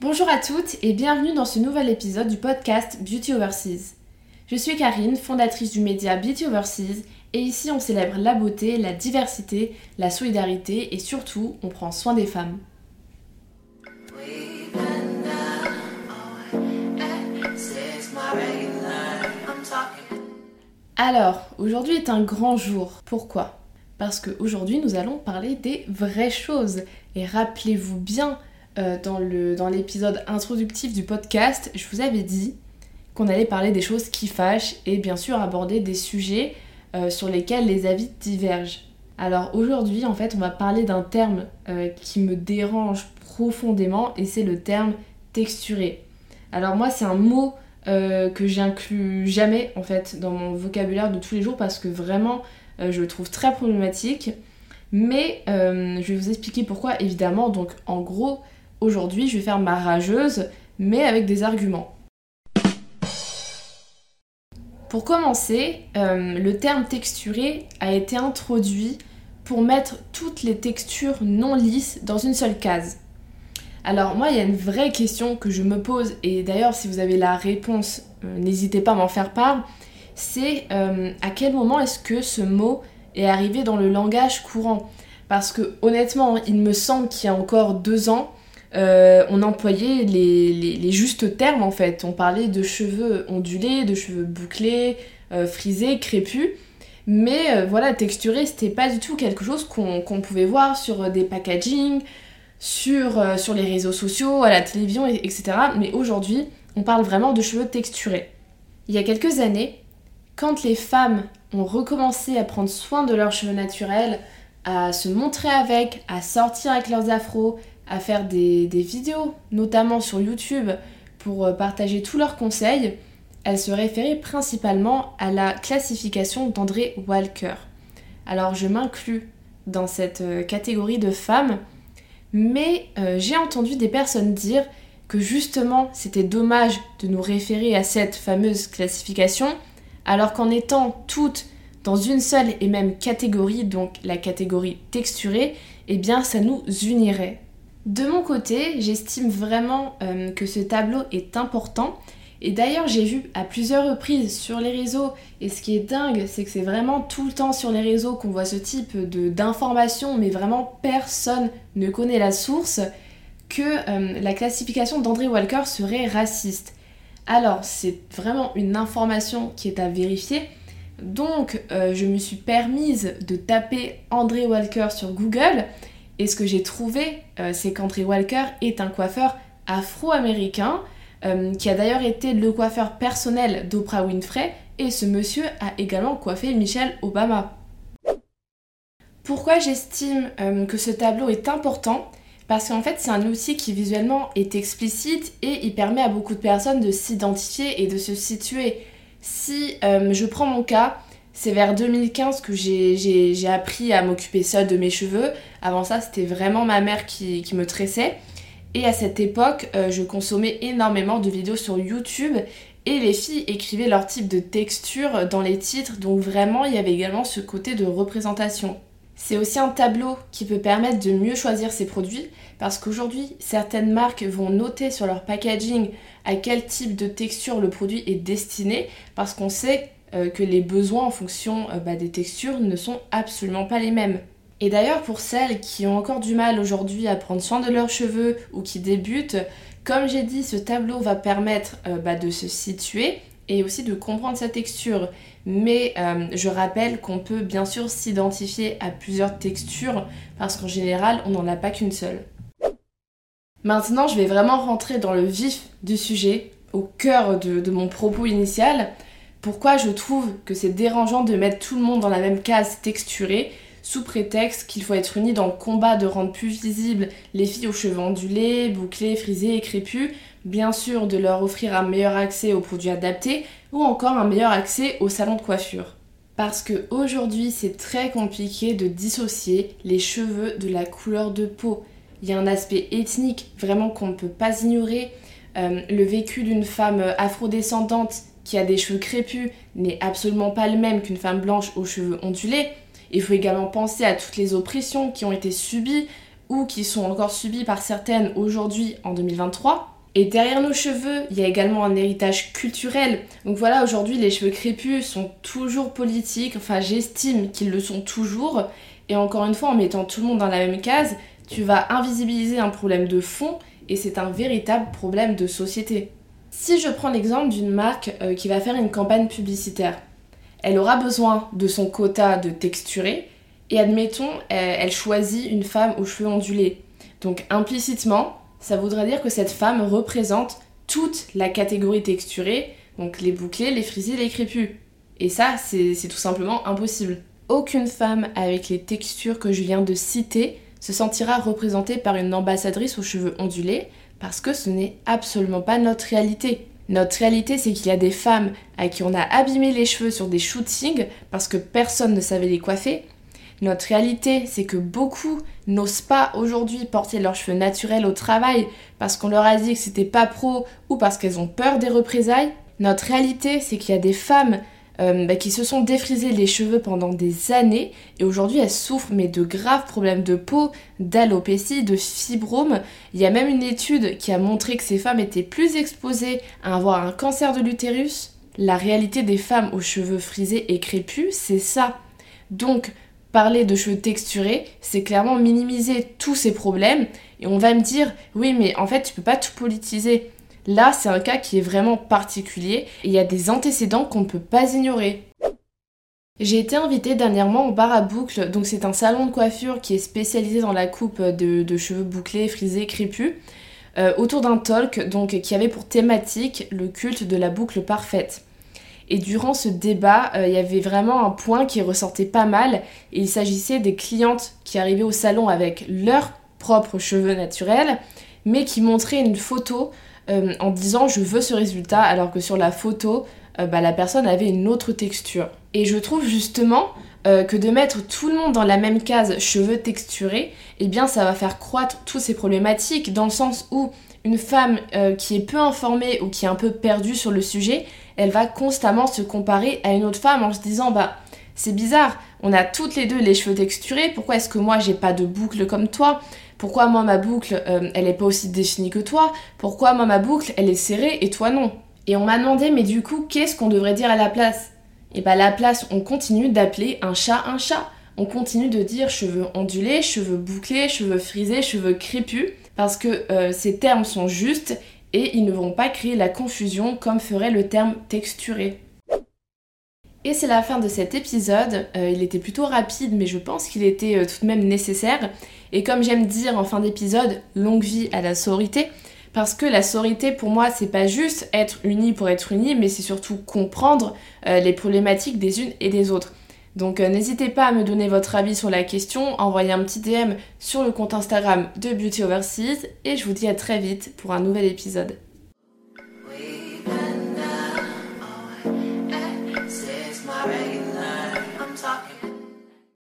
Bonjour à toutes et bienvenue dans ce nouvel épisode du podcast Beauty Overseas. Je suis Karine, fondatrice du média Beauty Overseas et ici on célèbre la beauté, la diversité, la solidarité et surtout on prend soin des femmes. Alors, aujourd'hui est un grand jour. Pourquoi? Parce qu'aujourd'hui nous allons parler des vraies choses. Et rappelez-vous bien, euh, dans l'épisode introductif du podcast, je vous avais dit qu'on allait parler des choses qui fâchent et bien sûr aborder des sujets euh, sur lesquels les avis divergent. Alors aujourd'hui, en fait, on va parler d'un terme euh, qui me dérange profondément et c'est le terme texturé. Alors moi, c'est un mot que j'inclus jamais en fait dans mon vocabulaire de tous les jours parce que vraiment, je le trouve très problématique. Mais je vais vous expliquer pourquoi, évidemment. Donc en gros, Aujourd'hui, je vais faire ma rageuse, mais avec des arguments. Pour commencer, euh, le terme texturé a été introduit pour mettre toutes les textures non lisses dans une seule case. Alors moi, il y a une vraie question que je me pose, et d'ailleurs si vous avez la réponse, euh, n'hésitez pas à m'en faire part, c'est euh, à quel moment est-ce que ce mot est arrivé dans le langage courant? Parce que honnêtement, il me semble qu'il y a encore deux ans, euh, on employait les, justes termes en fait. On parlait de cheveux ondulés, de cheveux bouclés, euh, frisés, crépus. Mais euh, voilà, texturé, c'était pas du tout quelque chose qu'on pouvait voir sur des packaging, sur, sur les réseaux sociaux, à la télévision, etc. Mais aujourd'hui, on parle vraiment de cheveux texturés. Il y a quelques années, quand les femmes ont recommencé à prendre soin de leurs cheveux naturels, à se montrer avec, à sortir avec leurs afros, à faire des, vidéos, notamment sur YouTube, pour euh, partager tous leurs conseils, elle se référait principalement à la classification d'André Walker. Alors je m'inclus dans cette euh, catégorie de femmes, mais euh, j'ai entendu des personnes dire que justement c'était dommage de nous référer à cette fameuse classification, alors qu'en étant toutes dans une seule et même catégorie, donc la catégorie texturée, eh bien ça nous unirait. De mon côté, j'estime vraiment euh, que ce tableau est important. Et d'ailleurs, j'ai vu à plusieurs reprises sur les réseaux, et ce qui est dingue, c'est que c'est vraiment tout le temps sur les réseaux qu'on voit ce type d'informations, mais vraiment personne ne connaît la source, que euh, la classification d'André Walker serait raciste. Alors, c'est vraiment une information qui est à vérifier. Donc, euh, je me suis permise de taper André Walker sur Google et ce que j'ai trouvé, euh, c'est qu'André Walker est un coiffeur afro-américain euh, qui a d'ailleurs été le coiffeur personnel d'Oprah Winfrey et ce monsieur a également coiffé Michelle Obama. Pourquoi j'estime euh, que ce tableau est important? Parce qu'en fait c'est un outil qui visuellement est explicite et il permet à beaucoup de personnes de s'identifier et de se situer. Si je prends mon cas, c'est vers 2015 que j'ai appris à m'occuper seule de mes cheveux. Avant ça, c'était vraiment ma mère qui, me tressait. Et à cette époque, euh, je consommais énormément de vidéos sur YouTube et les filles écrivaient leur type de texture dans les titres, donc vraiment il y avait également ce côté de représentation. C'est aussi un tableau qui peut permettre de mieux choisir ses produits parce qu'aujourd'hui certaines marques vont noter sur leur packaging à quel type de texture le produit est destiné parce qu'on sait euh, que les besoins en fonction euh, bah, des textures ne sont absolument pas les mêmes. Et d'ailleurs pour celles qui ont encore du mal aujourd'hui à prendre soin de leurs cheveux ou qui débutent, comme j'ai dit, ce tableau va permettre euh, bah, de se situer et aussi de comprendre sa texture. Mais je rappelle qu'on peut bien sûr s'identifier à plusieurs textures parce qu'en général on n'en a pas qu'une seule. Maintenant je vais vraiment rentrer dans le vif du sujet, au cœur de mon propos initial pourquoi je trouve que c'est dérangeant de mettre tout le monde dans la même case texturée sous prétexte qu'il faut être uni dans le combat de rendre plus visibles les filles aux cheveux ondulés, bouclés, frisés et crépus, bien sûr de leur offrir un meilleur accès aux produits adaptés ou encore un meilleur accès au salon de coiffure. Parce que aujourd'hui c'est très compliqué de dissocier les cheveux de la couleur de peau. Il y a un aspect ethnique vraiment qu'on ne peut pas ignorer. Euh, le vécu d'une femme afrodescendante qui a des cheveux crépus n'est absolument pas le même qu'une femme blanche aux cheveux ondulés. Il faut également penser à toutes les oppressions qui ont été subies, ou qui sont encore subies par certaines aujourd'hui en 2023. Et derrière nos cheveux, il y a également un héritage culturel. Donc voilà, aujourd'hui, les cheveux crépus sont toujours politiques, enfin j'estime qu'ils le sont toujours. Et encore une fois, en mettant tout le monde dans la même case, tu vas invisibiliser un problème de fond et c'est un véritable problème de société. Si je prends l'exemple d'une marque euh, qui va faire une campagne publicitaire, elle aura besoin de son quota de texturé et admettons, elle choisit une femme aux cheveux ondulés. Donc implicitement, ça voudrait dire que cette femme représente toute la catégorie texturée, donc les bouclés, les frisés, les crépus. Et ça, c'est tout simplement impossible. Aucune femme avec les textures que je viens de citer se sentira représentée par une ambassadrice aux cheveux ondulés parce que ce n'est absolument pas notre réalité. Notre réalité, c'est qu'il y a des femmes à qui on a abîmé les cheveux sur des shootings parce que personne ne savait les coiffer. Notre réalité, c'est que beaucoup n'osent pas aujourd'hui porter leurs cheveux naturels au travail parce qu'on leur a dit que c'était pas pro ou parce qu'elles ont peur des représailles. Notre réalité, c'est qu'il y a des femmes euh, bah, qui se sont défrisées les cheveux pendant des années et aujourd'hui elles souffrent mais de graves problèmes de peau, d'alopécie, de fibrome. Il y a même une étude qui a montré que ces femmes étaient plus exposées à avoir un cancer de l'utérus. La réalité des femmes aux cheveux frisés et crépus, c'est ça. Donc, parler de cheveux texturés, c'est clairement minimiser tous ces problèmes. Et on va me dire, oui, mais en fait, tu peux pas tout politiser. Là, c'est un cas qui est vraiment particulier et il y a des antécédents qu'on ne peut pas ignorer. J'ai été invitée dernièrement au bar à boucles, donc c'est un salon de coiffure qui est spécialisé dans la coupe de, cheveux bouclés, frisés, crépus, euh, autour d'un talk donc qui avait pour thématique le culte de la boucle parfaite. Et durant ce débat, euh, il y avait vraiment un point qui ressortait pas mal, et il s'agissait des clientes qui arrivaient au salon avec leurs propres cheveux naturels, mais qui montraient une photo euh, en disant je veux ce résultat alors que sur la photo euh, bah, la personne avait une autre texture. Et je trouve justement euh, que de mettre tout le monde dans la même case cheveux texturés, eh bien ça va faire croître toutes ces problématiques dans le sens où une femme qui est peu informée ou qui est un peu perdue sur le sujet, elle va constamment se comparer à une autre femme en se disant bah c'est bizarre, on a toutes les deux les cheveux texturés, pourquoi est-ce que moi j'ai pas de boucle comme toi? Pourquoi moi ma boucle euh, elle est pas aussi définie que toi? Pourquoi moi ma boucle elle est serrée et toi non? Et on m'a demandé mais du coup qu'est-ce qu'on devrait dire à la place? Et bah à la place on continue d'appeler un chat un chat. On continue de dire cheveux ondulés, cheveux bouclés, cheveux frisés, cheveux crépus parce que euh, ces termes sont justes et ils ne vont pas créer la confusion comme ferait le terme texturé. Et c'est la fin de cet épisode. Euh, il était plutôt rapide, mais je pense qu'il était tout de même nécessaire. Et comme j'aime dire en fin d'épisode, longue vie à la sororité. Parce que la sororité, pour moi, c'est pas juste être unis pour être unis, mais c'est surtout comprendre euh, les problématiques des unes et des autres. Donc euh, n'hésitez pas à me donner votre avis sur la question, envoyez un petit DM sur le compte Instagram de Beauty Overseas et je vous dis à très vite pour un nouvel épisode.